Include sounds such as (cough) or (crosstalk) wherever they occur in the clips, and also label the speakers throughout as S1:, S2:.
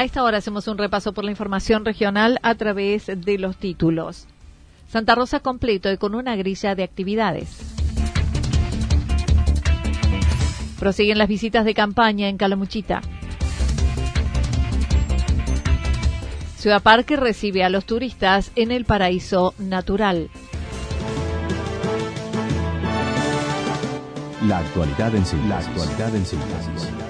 S1: A esta hora hacemos un repaso por la información regional a través de los títulos. Santa Rosa completo y con una grilla de actividades. Prosiguen las visitas de campaña en Calamuchita. Ciudad Parque recibe a los turistas en el paraíso natural.
S2: La actualidad en síntesis. La actualidad en.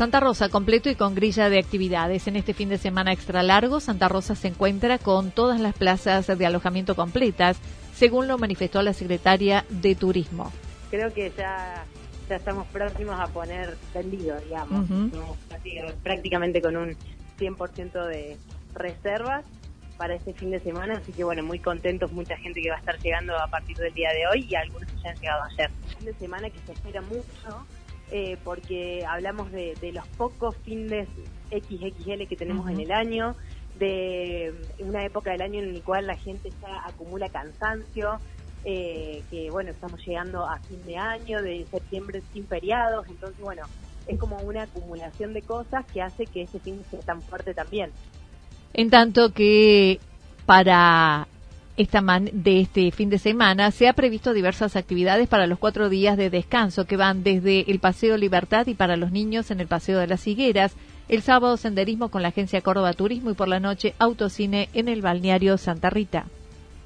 S1: Santa Rosa completo y con grilla de actividades. En este fin de semana extra largo, Santa Rosa se encuentra con todas las plazas de alojamiento completas, según lo manifestó la secretaria de Turismo.
S3: Creo que ya, ya estamos próximos a poner tendido, digamos. Estamos prácticamente con un 100% de reservas para este fin de semana, así que bueno, muy contentos, mucha gente que va a estar llegando a partir del día de hoy y algunos ya han llegado ayer. Fin de semana que se espera mucho, eh, porque hablamos de, los pocos fines XXL que tenemos en el año, de una época del año en la cual la gente ya acumula cansancio, eh, que bueno, estamos llegando a fin de año, de septiembre sin feriados, entonces bueno, es como una acumulación de cosas que hace que ese fin sea tan fuerte también.
S1: En tanto que para esta de este fin de semana se ha previsto diversas actividades para los cuatro días de descanso que van desde el Paseo Libertad y para los niños en el Paseo de las Higueras, el sábado senderismo con la Agencia Córdoba Turismo y por la noche autocine en el balneario Santa Rita.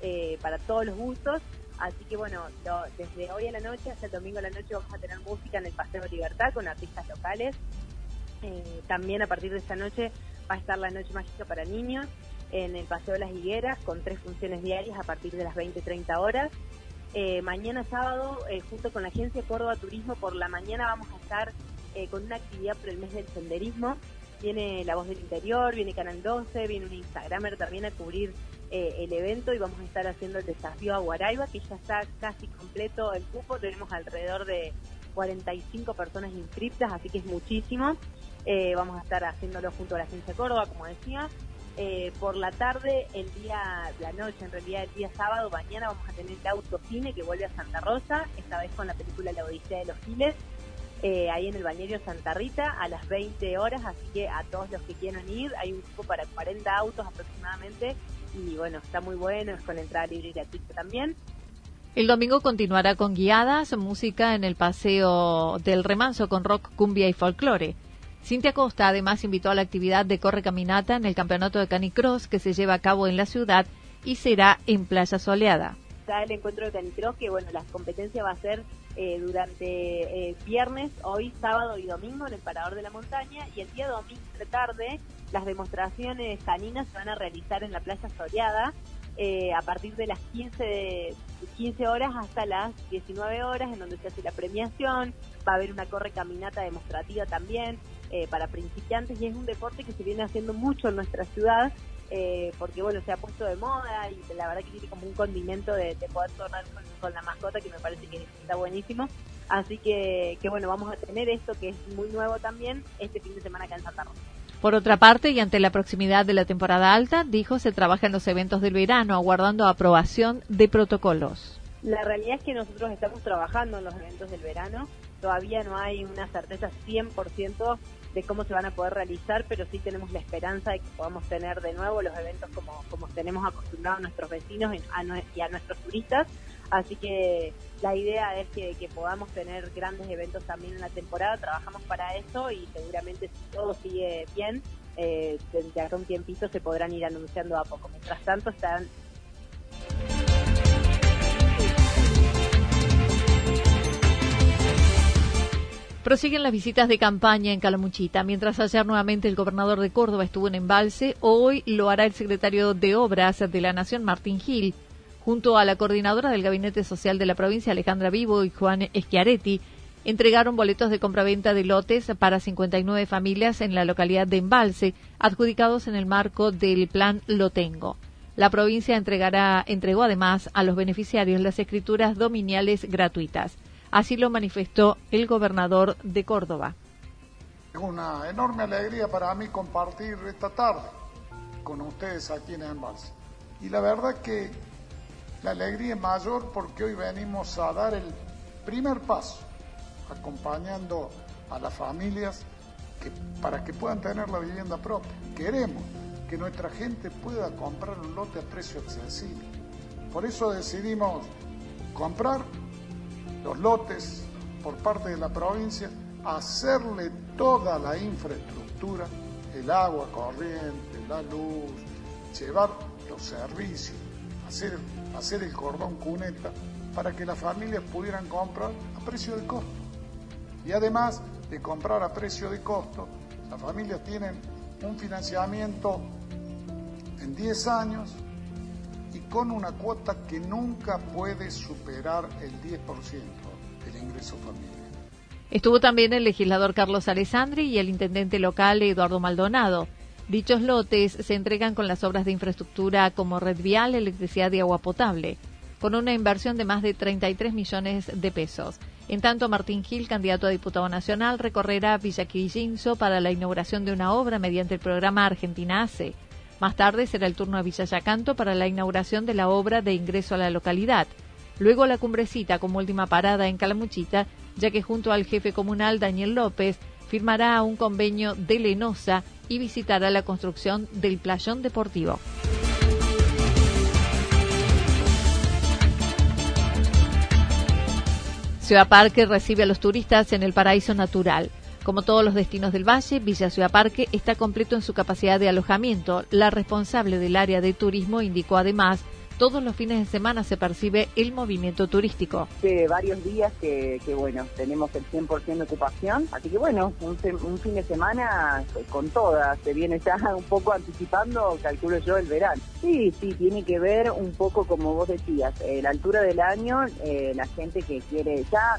S3: Eh, para todos los gustos, así que bueno, desde hoy a la noche hasta el domingo a la noche vamos a tener música en el Paseo Libertad con artistas locales. Eh, también a partir de esta noche va a estar la Noche Mágica para Niños en el Paseo de las Higueras con tres funciones diarias a partir de las 20-30 horas. Eh, mañana sábado, eh, junto con la Agencia Córdoba Turismo, por la mañana vamos a estar eh, con una actividad por el mes del senderismo. Viene La Voz del Interior, viene Canal 12, viene un Instagramer también a cubrir el evento y vamos a estar haciendo el desafío a Guaraiba, que ya está casi completo el cupo. Tenemos alrededor de 45 personas inscritas, así que es muchísimo. vamos a estar haciéndolo junto a la Agencia Córdoba, como decía. Eh, por la tarde, el día, la noche, en realidad el día sábado, mañana vamos a tener el autocine que vuelve a Santa Rosa, esta vez con la película La Odisea de los Giles, eh, ahí en el balneario Santa Rita a las 20 horas, así que a todos los que quieran ir, hay un grupo para 40 autos aproximadamente, y bueno, está muy bueno, es con entrada libre y gratuita también.
S1: El domingo continuará con guiadas, música en el Paseo del Remanso con rock, cumbia y folclore. Cintia Costa además invitó a la actividad de corre caminata en el campeonato de canicross que se lleva a cabo en la ciudad y será en Playa Soleada.
S3: Está el encuentro de canicross que bueno, la competencia va a ser eh, durante eh, viernes, hoy, sábado y domingo en el Parador de la Montaña y el día domingo de tarde las demostraciones caninas se van a realizar en la Playa Soleada eh, a partir de las 15, 15 horas hasta las 19 horas en donde se hace la premiación, va a haber una corre caminata demostrativa también, eh, para principiantes y es un deporte que se viene haciendo mucho en nuestra ciudad eh, porque bueno, se ha puesto de moda y la verdad que tiene como un condimento de, poder tornar con, la mascota que me parece que está buenísimo. Así que, que bueno, vamos a tener esto que es muy nuevo también este fin de semana acá en Santa Rosa.
S1: Por otra parte, y ante la proximidad de la temporada alta, dijo se trabaja en los eventos del verano, aguardando aprobación de protocolos.
S3: La realidad es que nosotros estamos trabajando en los eventos del verano. Todavía no hay una certeza 100% de cómo se van a poder realizar, pero sí tenemos la esperanza de que podamos tener de nuevo los eventos como, como tenemos acostumbrados nuestros vecinos y a nuestros turistas. Así que la idea es que, podamos tener grandes eventos también en la temporada, trabajamos para eso y seguramente si todo sigue bien, eh, desde acá un tiempito se podrán ir anunciando a poco. Mientras tanto están
S1: Prosiguen las visitas de campaña en Calamuchita. Mientras ayer nuevamente el gobernador de Córdoba estuvo en embalse, hoy lo hará el secretario de Obras de la Nación, Martín Gil, junto a la coordinadora del Gabinete Social de la provincia, Alejandra Vivo y Juan Schiaretti. Entregaron boletos de compraventa de lotes para 59 familias en la localidad de Embalse, adjudicados en el marco del Plan Lo Tengo. La provincia entregará, entregó además a los beneficiarios las escrituras dominiales gratuitas. Así lo manifestó el gobernador de Córdoba.
S4: Es una enorme alegría para mí compartir esta tarde con ustedes aquí en Embalse. Y la verdad que la alegría es mayor porque hoy venimos a dar el primer paso, acompañando a las familias que, para que puedan tener la vivienda propia. Queremos que nuestra gente pueda comprar un lote a precio accesible. Por eso decidimos comprar los lotes por parte de la provincia, hacerle toda la infraestructura, el agua corriente, la luz, llevar los servicios, hacer, hacer el cordón cuneta para que las familias pudieran comprar a precio de costo. Y además de comprar a precio de costo, las familias tienen un financiamiento en 10 años con una cuota que nunca puede superar el 10% del ingreso familiar.
S1: Estuvo también el legislador Carlos Alessandri y el intendente local Eduardo Maldonado. Dichos lotes se entregan con las obras de infraestructura como red vial, electricidad y agua potable, con una inversión de más de 33 millones de pesos. En tanto, Martín Gil, candidato a diputado nacional, recorrerá Villa Quillinzo para la inauguración de una obra mediante el programa Argentina ACE. Más tarde será el turno a Villa Yacanto para la inauguración de la obra de ingreso a la localidad. Luego la cumbrecita como última parada en Calamuchita, ya que junto al jefe comunal Daniel López firmará un convenio de Lenosa y visitará la construcción del playón deportivo. Ciudad Parque recibe a los turistas en el paraíso natural. Como todos los destinos del valle, Villa Ciudad Parque está completo en su capacidad de alojamiento. La responsable del área de turismo indicó además todos los fines de semana se percibe el movimiento turístico.
S5: Hace varios días que, bueno, tenemos el 100% de ocupación, así que bueno, un, fin de semana con todas, se viene ya (laughs) un poco anticipando, calculo yo, el verano. Sí, sí, tiene que ver un poco, como vos decías, eh, la altura del año, eh, la gente que quiere ya...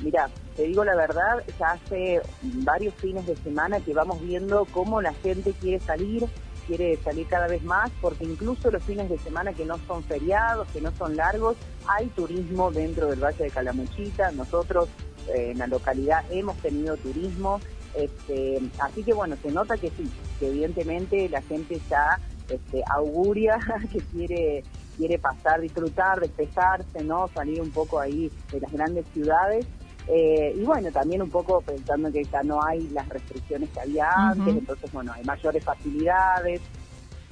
S5: Mira, te digo la verdad, ya hace varios fines de semana que vamos viendo cómo la gente quiere salir, quiere salir cada vez más, porque incluso los fines de semana que no son feriados, que no son largos, hay turismo dentro del Valle de Calamuchita. Nosotros eh, en la localidad hemos tenido turismo, este, así que bueno, se nota que sí, que evidentemente la gente ya este, auguria (laughs) que quiere quiere pasar, disfrutar, despejarse, ¿no? Salir un poco ahí de las grandes ciudades eh, y bueno, también un poco pensando que ya no hay las restricciones que había antes, entonces bueno, hay mayores facilidades.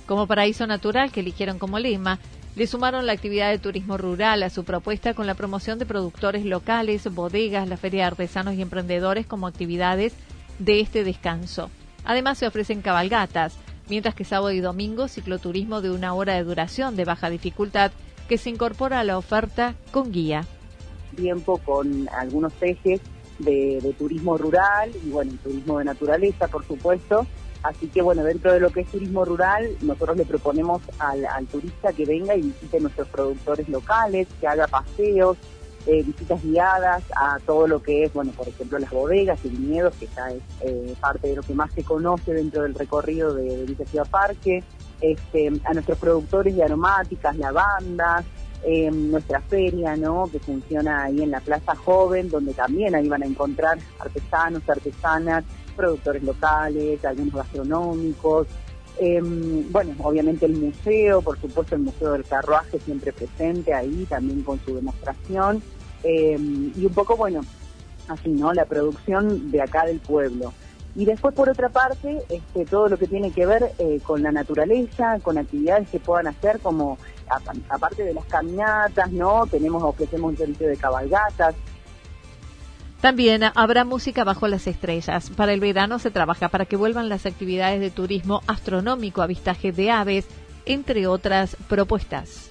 S1: Como paraíso natural que eligieron como lema, le sumaron la actividad de turismo rural a su propuesta con la promoción de productores locales, bodegas, la feria de artesanos y emprendedores como actividades de este descanso. Además se ofrecen cabalgatas, mientras que sábado y domingo cicloturismo de una hora de duración de baja dificultad que se incorpora a la oferta con guía
S5: tiempo con algunos ejes de, turismo rural y bueno, turismo de naturaleza, por supuesto. Así que bueno, dentro de lo que es turismo rural, nosotros le proponemos al, turista que venga y visite nuestros productores locales, que haga paseos, eh, visitas guiadas a todo lo que es, bueno, por ejemplo, las bodegas y viñedos, que ya es eh, parte de lo que más se conoce dentro del recorrido de, de Ciudad Parque, este, a nuestros productores de aromáticas, lavandas, eh, nuestra feria, ¿no? Que funciona ahí en la Plaza Joven, donde también ahí van a encontrar artesanos, artesanas, productores locales, algunos gastronómicos. Em, bueno, obviamente el museo, por supuesto el Museo del Carruaje siempre presente ahí, también con su demostración. Em, y un poco, bueno, así, ¿no? La producción de acá del pueblo. Y después, por otra parte, este, todo lo que tiene que ver eh, con la naturaleza, con actividades que puedan hacer, como aparte de las caminatas, ¿no? Tenemos, ofrecemos un servicio de cabalgatas.
S1: También habrá música bajo las estrellas. Para el verano se trabaja para que vuelvan las actividades de turismo astronómico, avistaje de aves, entre otras propuestas.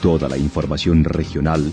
S2: Toda la información regional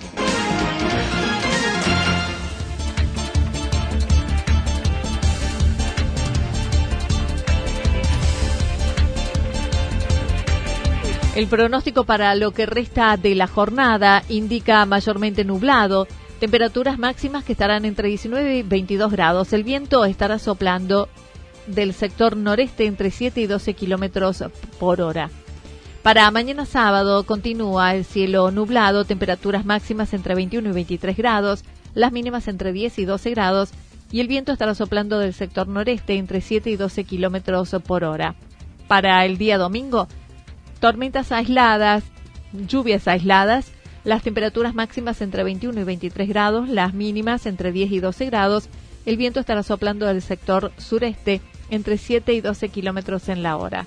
S1: El pronóstico para lo que resta de la jornada indica mayormente nublado, temperaturas máximas que estarán entre 19 y 22 grados. El viento estará soplando del sector noreste entre 7 y 12 kilómetros por hora. Para mañana sábado continúa el cielo nublado, temperaturas máximas entre 21 y 23 grados, las mínimas entre 10 y 12 grados y el viento estará soplando del sector noreste entre 7 y 12 kilómetros por hora. Para el día domingo, tormentas aisladas, lluvias aisladas, las temperaturas máximas entre 21 y 23 grados, las mínimas entre 10 y 12 grados, el viento estará soplando del sector sureste entre 7 y 12 kilómetros en la hora.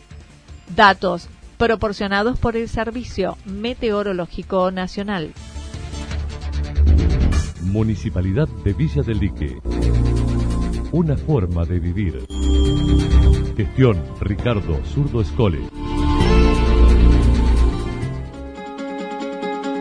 S1: Datos proporcionados por el Servicio Meteorológico Nacional.
S6: Municipalidad de Villa del Lique. Una forma de vivir. Gestión Ricardo Zurdo Escole.